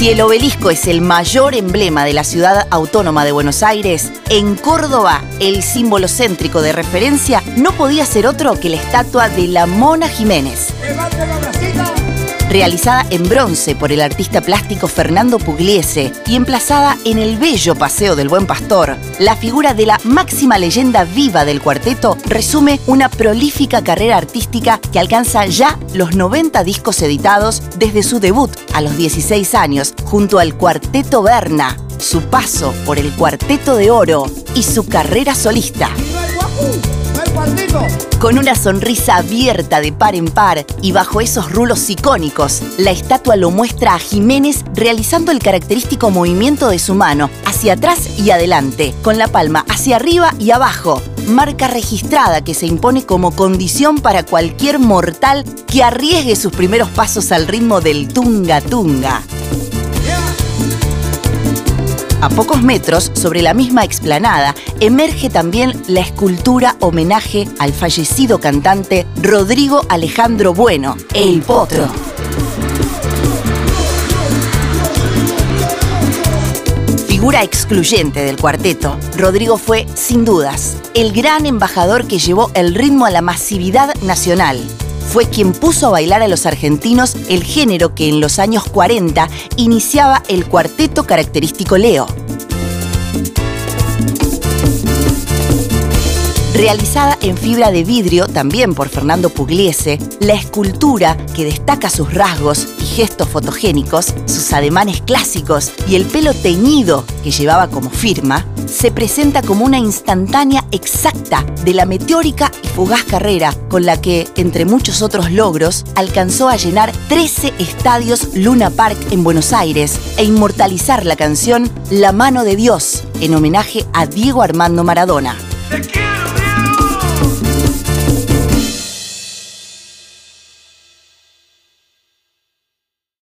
Si el obelisco es el mayor emblema de la ciudad autónoma de Buenos Aires, en Córdoba el símbolo céntrico de referencia no podía ser otro que la estatua de la Mona Jiménez realizada en bronce por el artista plástico Fernando Pugliese y emplazada en el bello Paseo del Buen Pastor, la figura de la máxima leyenda viva del cuarteto resume una prolífica carrera artística que alcanza ya los 90 discos editados desde su debut a los 16 años junto al Cuarteto Berna, su paso por el Cuarteto de Oro y su carrera solista. Con una sonrisa abierta de par en par y bajo esos rulos icónicos, la estatua lo muestra a Jiménez realizando el característico movimiento de su mano hacia atrás y adelante, con la palma hacia arriba y abajo, marca registrada que se impone como condición para cualquier mortal que arriesgue sus primeros pasos al ritmo del tunga tunga. A pocos metros, sobre la misma explanada, emerge también la escultura homenaje al fallecido cantante Rodrigo Alejandro Bueno, El Potro. Figura excluyente del cuarteto, Rodrigo fue, sin dudas, el gran embajador que llevó el ritmo a la masividad nacional fue quien puso a bailar a los argentinos el género que en los años 40 iniciaba el cuarteto característico Leo. Realizada en fibra de vidrio también por Fernando Pugliese, la escultura que destaca sus rasgos y gestos fotogénicos, sus ademanes clásicos y el pelo teñido que llevaba como firma, se presenta como una instantánea exacta de la meteórica y fugaz carrera con la que, entre muchos otros logros, alcanzó a llenar 13 estadios Luna Park en Buenos Aires e inmortalizar la canción La mano de Dios en homenaje a Diego Armando Maradona.